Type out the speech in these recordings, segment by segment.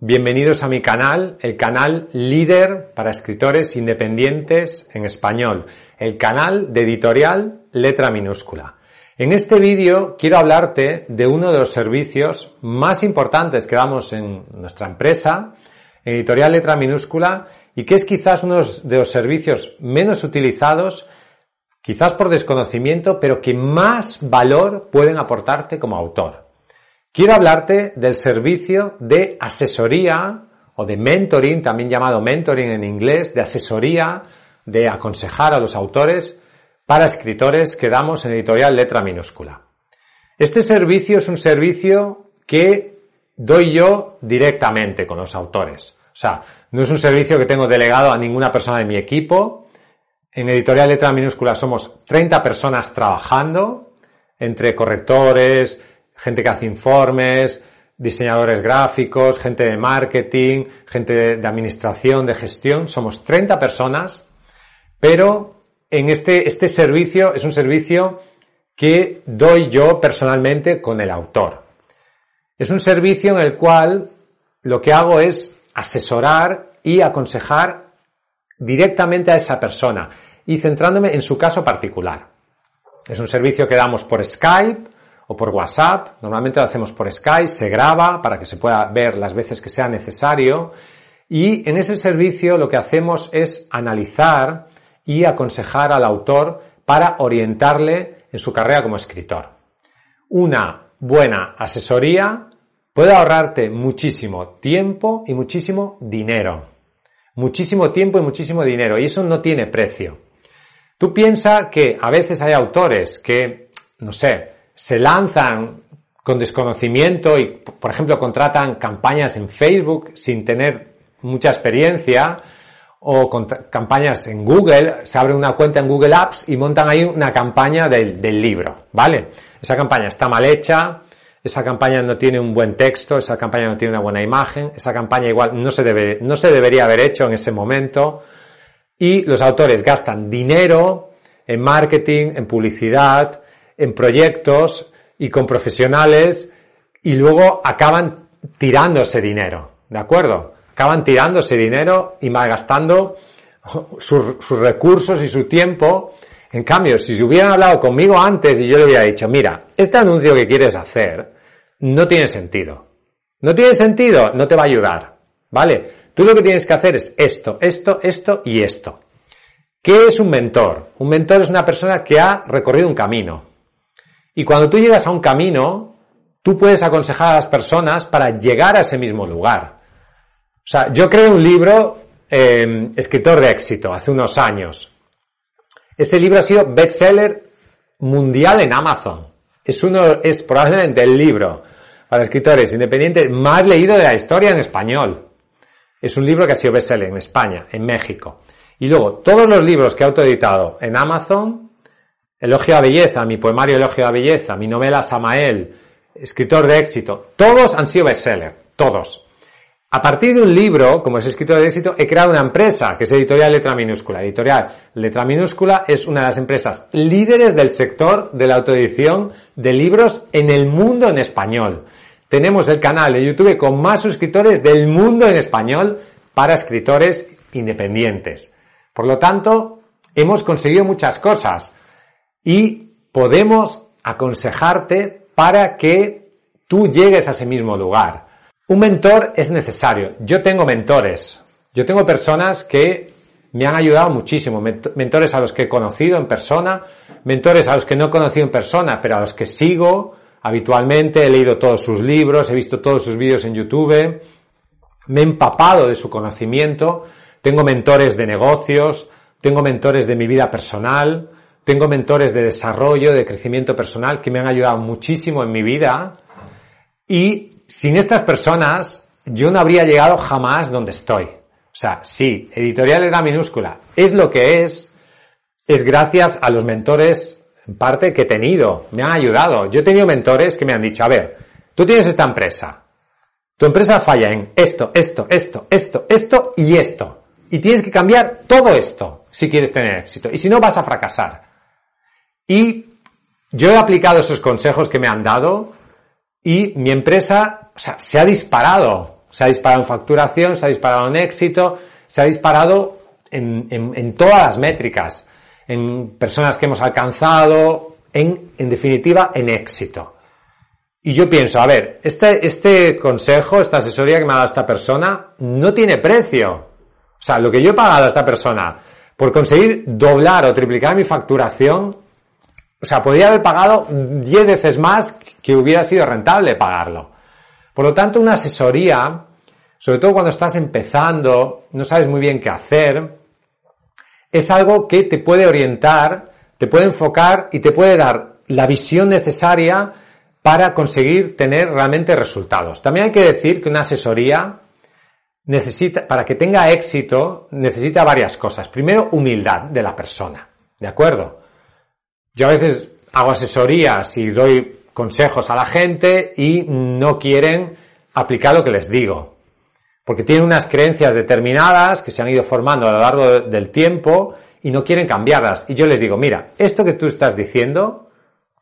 Bienvenidos a mi canal, el canal líder para escritores independientes en español, el canal de editorial letra minúscula. En este vídeo quiero hablarte de uno de los servicios más importantes que damos en nuestra empresa, editorial letra minúscula, y que es quizás uno de los servicios menos utilizados, quizás por desconocimiento, pero que más valor pueden aportarte como autor. Quiero hablarte del servicio de asesoría o de mentoring, también llamado mentoring en inglés, de asesoría, de aconsejar a los autores para escritores que damos en editorial letra minúscula. Este servicio es un servicio que doy yo directamente con los autores. O sea, no es un servicio que tengo delegado a ninguna persona de mi equipo. En editorial letra minúscula somos 30 personas trabajando entre correctores, gente que hace informes, diseñadores gráficos, gente de marketing, gente de, administración, de gestión. Somos 30 personas, pero en este, este servicio es un servicio que doy yo personalmente con el autor. Es un servicio en el cual lo que hago es asesorar y aconsejar directamente a esa persona y centrándome en su caso particular. Es un servicio que damos por Skype, o por WhatsApp. Normalmente lo hacemos por Skype, se graba para que se pueda ver las veces que sea necesario. Y en ese servicio lo que hacemos es analizar y aconsejar al autor para orientarle en su carrera como escritor. Una buena asesoría puede ahorrarte muchísimo tiempo y muchísimo dinero. Muchísimo tiempo y muchísimo dinero. Y eso no tiene precio. Tú piensas que a veces hay autores que, no sé, se lanzan con desconocimiento y, por ejemplo, contratan campañas en Facebook sin tener mucha experiencia o campañas en Google, se abre una cuenta en Google Apps y montan ahí una campaña del, libro, ¿vale? Esa campaña está mal hecha, esa campaña no tiene un buen texto, esa campaña no tiene una buena imagen, esa campaña igual no se, debe, no se debería haber hecho en ese momento y los autores gastan dinero en marketing, en publicidad, en proyectos y con profesionales y luego acaban tirando ese dinero, ¿de acuerdo? Acaban tirando ese dinero y malgastando sus, recursos y su tiempo. En cambio, si se hubieran hablado conmigo antes y yo le hubiera dicho, mira, este anuncio que quieres hacer no tiene sentido. No tiene sentido, no te va a ayudar. ¿Vale? Tú lo que tienes que hacer es esto, esto, esto y esto. ¿Qué es un mentor? Un mentor es una persona que ha recorrido un camino, y cuando tú llegas a un camino, tú puedes aconsejar a las personas para llegar a ese mismo lugar. O sea, yo creé un libro, em, Escritor de éxito, hace unos años. Ese libro ha sido bestseller mundial en Amazon. Es uno, es probablemente el libro para escritores independientes más leído de la historia en español. Es un libro que ha sido bestseller en España, en México. Y luego, todos los libros que he autoeditado en Amazon Elogio a Belleza, mi poemario Elogio a Belleza, mi novela Samael, escritor de éxito, todos han sido bestseller, todos. A partir de un libro, como es escritor de éxito, he creado una empresa que es Editorial Letra Minúscula. Editorial Letra Minúscula es una de las empresas líderes del sector de la autoedición de libros en el mundo en español. Tenemos el canal de YouTube con más suscriptores del mundo en español para escritores independientes. Por lo tanto, hemos conseguido muchas cosas y podemos aconsejarte para que tú llegues a ese mismo lugar. Un mentor es necesario. Yo tengo mentores. Yo tengo personas que me han ayudado muchísimo. Mentores a los que he conocido en persona, mentores a los que no he conocido en persona, pero a los que sigo habitualmente. He leído todos sus libros, he visto todos sus vídeos en YouTube. Me he empapado de su conocimiento. Tengo mentores de negocios, tengo mentores de mi vida personal, tengo mentores de desarrollo, de crecimiento personal que me han ayudado muchísimo en mi vida y sin estas personas yo no habría llegado jamás donde estoy. O sea, sí, editorial era minúscula. Es lo que es, es gracias a los mentores, en parte, que he tenido. Me han ayudado. Yo he tenido mentores que me han dicho, a ver, tú tienes esta empresa. Tu empresa falla en esto, esto, esto, esto, esto y esto. Y tienes que cambiar todo esto si quieres tener éxito. Y si no, vas a fracasar. Y yo he aplicado esos consejos que me han dado y mi empresa o sea, se ha disparado. Se ha disparado en facturación, se ha disparado en éxito, se ha disparado en, en, todas las métricas, en personas que hemos alcanzado, en, en definitiva, en éxito. Y yo pienso, a ver, este, este consejo, esta asesoría que me ha dado esta persona, no tiene precio. O sea, lo que yo he pagado a esta persona por conseguir doblar o triplicar mi facturación, o sea, podría haber pagado 10 veces más que hubiera sido rentable pagarlo. Por lo tanto, una asesoría, sobre todo cuando estás empezando, no sabes muy bien qué hacer, es algo que te puede orientar, te puede enfocar y te puede dar la visión necesaria para conseguir tener realmente resultados. También hay que decir que una asesoría necesita, para que tenga éxito, necesita varias cosas. Primero, humildad de la persona. ¿De acuerdo? Yo a veces hago asesorías y doy consejos a la gente y no quieren aplicar lo que les digo. Porque tienen unas creencias determinadas que se han ido formando a lo largo del tiempo y no quieren cambiarlas. Y yo les digo, mira, esto que tú estás diciendo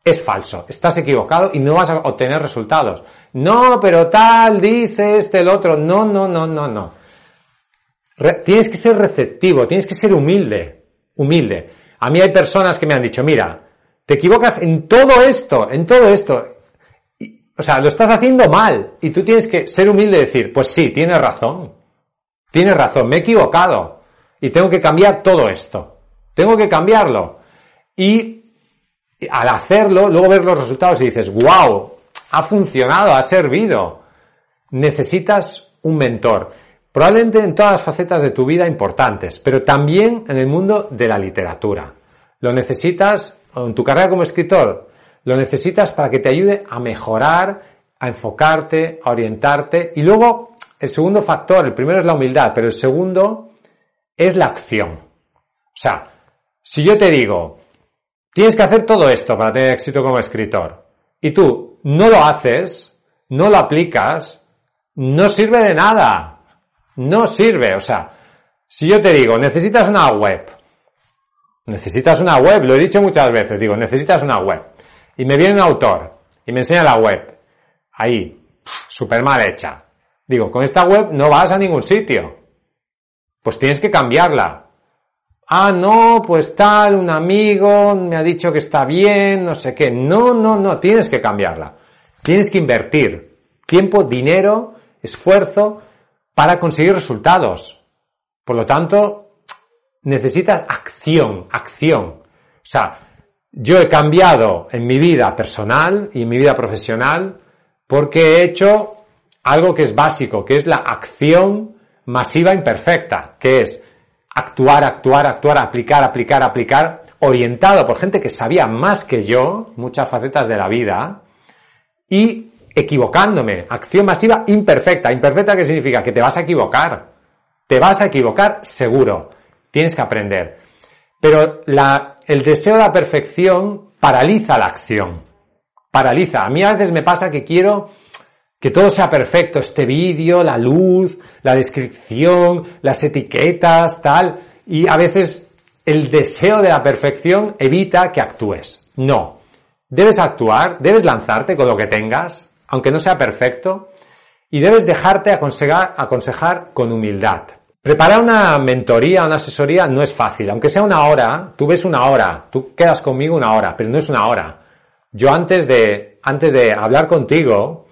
es falso, estás equivocado y no vas a obtener resultados. No, pero tal, dice este, el otro. No, no, no, no, no. tienes que ser receptivo, tienes que ser humilde, humilde. A mí hay personas que me han dicho, mira, te equivocas en todo esto, en todo esto. o sea, lo estás haciendo mal y tú tienes que ser humilde y decir, pues sí, tienes razón, tienes razón, me he equivocado y tengo que cambiar todo esto. Tengo que cambiarlo. Y al hacerlo, luego ver los resultados y dices, wow, ha funcionado, ha servido. Necesitas un mentor. Probablemente en todas las facetas de tu vida importantes, pero también en el mundo de la literatura. Lo necesitas en tu carrera como escritor, lo necesitas para que te ayude a mejorar, a enfocarte, a orientarte. Y luego, el segundo factor, el primero es la humildad, pero el segundo es la acción. O sea, si yo te digo, Tienes que hacer todo esto para tener éxito como escritor. Y tú no lo haces, no lo aplicas, no sirve de nada. No sirve. O sea, si yo te digo, necesitas una web. Necesitas una web, lo he dicho muchas veces, digo, necesitas una web. Y me viene un autor y me enseña la web. Ahí, súper mal hecha. Digo, con esta web no vas a ningún sitio. Pues tienes que cambiarla ah, no, pues tal, un amigo me ha dicho que está bien, no sé qué. No, no, no, tienes que cambiarla. Tienes que invertir tiempo, dinero, esfuerzo para conseguir resultados. Por lo tanto, necesitas acción, acción. O sea, yo he cambiado en mi vida personal y en mi vida profesional porque he hecho algo que es básico, que es la acción masiva imperfecta, que es actuar, actuar, actuar, aplicar, aplicar, aplicar, orientado por gente que sabía más que yo, muchas facetas de la vida, y equivocándome. Acción masiva imperfecta. ¿Imperfecta qué significa? Que te vas a equivocar. Te vas a equivocar seguro. Tienes que aprender. Pero la, el deseo de la perfección paraliza la acción. Paraliza. A mí a veces me pasa que quiero que todo sea perfecto, este vídeo, la luz, la descripción, las etiquetas, tal. Y a veces el deseo de la perfección evita que actúes. No. Debes actuar, debes lanzarte con lo que tengas, aunque no sea perfecto, y debes dejarte aconsejar, aconsejar con humildad. Preparar una mentoría, una asesoría no es fácil, aunque sea una hora, tú ves una hora, tú quedas conmigo una hora, pero no es una hora. Yo antes de, antes de hablar contigo,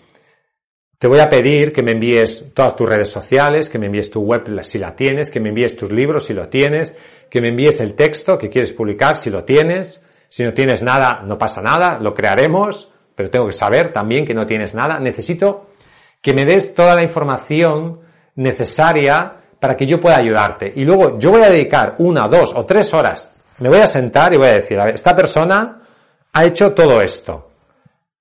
te voy a pedir que me envíes todas tus redes sociales, que me envíes tu web si la tienes, que me envíes tus libros si lo tienes, que me envíes el texto que quieres publicar si lo tienes. Si no tienes nada, no pasa nada, lo crearemos, pero tengo que saber también que no tienes nada. Necesito que me des toda la información necesaria para que yo pueda ayudarte. Y luego yo voy a dedicar una, dos o tres horas. Me voy a sentar y voy a decir, a ver, esta persona ha hecho todo esto.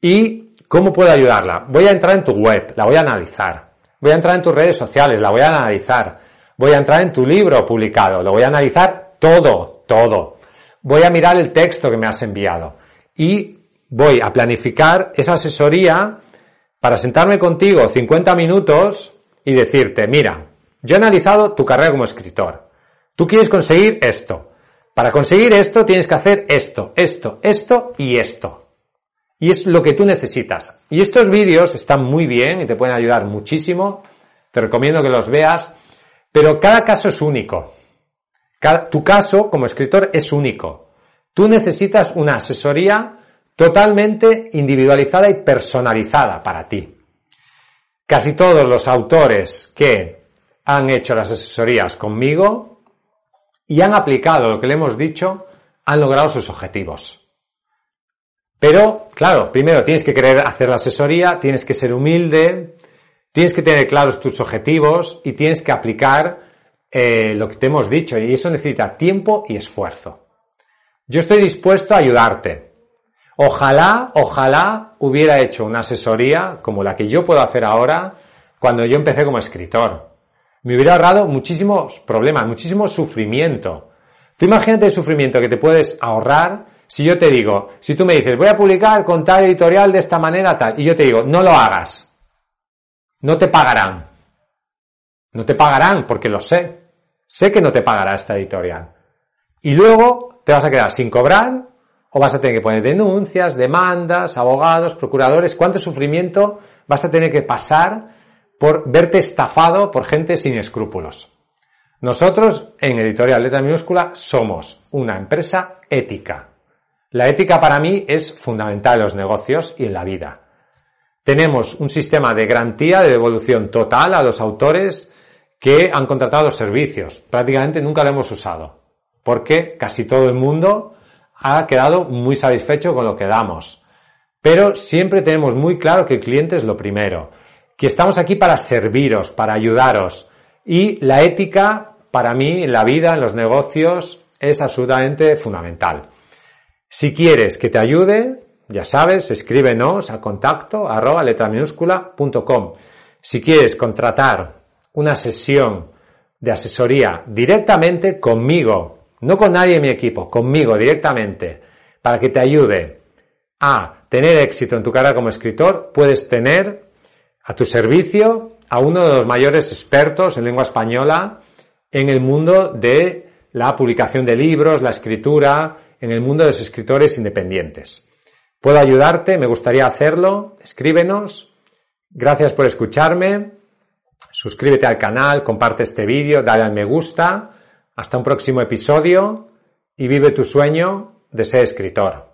Y ¿Cómo puedo ayudarla? Voy a entrar en tu web, la voy a analizar. Voy a entrar en tus redes sociales, la voy a analizar. Voy a entrar en tu libro publicado, lo voy a analizar todo, todo. Voy a mirar el texto que me has enviado y voy a planificar esa asesoría para sentarme contigo 50 minutos y decirte, mira, yo he analizado tu carrera como escritor. Tú quieres conseguir esto. Para conseguir esto tienes que hacer esto, esto, esto y esto. Y es lo que tú necesitas. Y estos vídeos están muy bien y te pueden ayudar muchísimo. Te recomiendo que los veas. Pero cada caso es único. tu caso como escritor es único. Tú necesitas una asesoría totalmente individualizada y personalizada para ti. Casi todos los autores que han hecho las asesorías conmigo y han aplicado lo que le hemos dicho, han logrado sus objetivos. Pero, claro, primero tienes que querer hacer la asesoría, tienes que ser humilde, tienes que tener claros tus objetivos y tienes que aplicar eh, lo que te hemos dicho y eso necesita tiempo y esfuerzo. Yo estoy dispuesto a ayudarte. Ojalá, ojalá hubiera hecho una asesoría como la que yo puedo hacer ahora cuando yo empecé como escritor me hubiera ahorrado muchísimos problemas, muchísimo sufrimiento. Tú imagínate el sufrimiento que te puedes ahorrar si yo te digo, si tú me dices, voy a publicar con tal editorial de esta manera, tal, y yo te digo, no lo hagas. No te pagarán. No te pagarán porque lo sé. Sé que no te pagará esta editorial. Y luego te vas a quedar sin cobrar o vas a tener que poner denuncias, demandas, abogados, procuradores. ¿Cuánto sufrimiento vas a tener que pasar por verte estafado por gente sin escrúpulos. Nosotros, en Editorial Letra Minúscula, somos una empresa ética. La ética para mí es fundamental en los negocios y en la vida. Tenemos un sistema de garantía de devolución total a los autores que han contratado servicios. Prácticamente nunca lo hemos usado, porque casi todo el mundo ha quedado muy satisfecho con lo que damos. Pero siempre tenemos muy claro que el cliente es lo primero que estamos aquí para serviros, para ayudaros. Y la ética, para mí, en la vida, en los negocios, es absolutamente fundamental. Si quieres que te ayude, ya sabes, escríbenos a contacto letra Si quieres contratar una sesión de asesoría directamente conmigo, no con nadie en mi equipo, conmigo directamente, para que te ayude a tener éxito en tu carrera como escritor, puedes tener a tu servicio a uno de los mayores expertos en lengua española en el mundo de la publicación de libros, la escritura, en el mundo de los escritores independientes. Puedo ayudarte, me gustaría hacerlo, escríbenos. Gracias por escucharme. Suscríbete al canal, comparte este vídeo, dale al me gusta. Hasta un próximo episodio y vive tu sueño de ser escritor.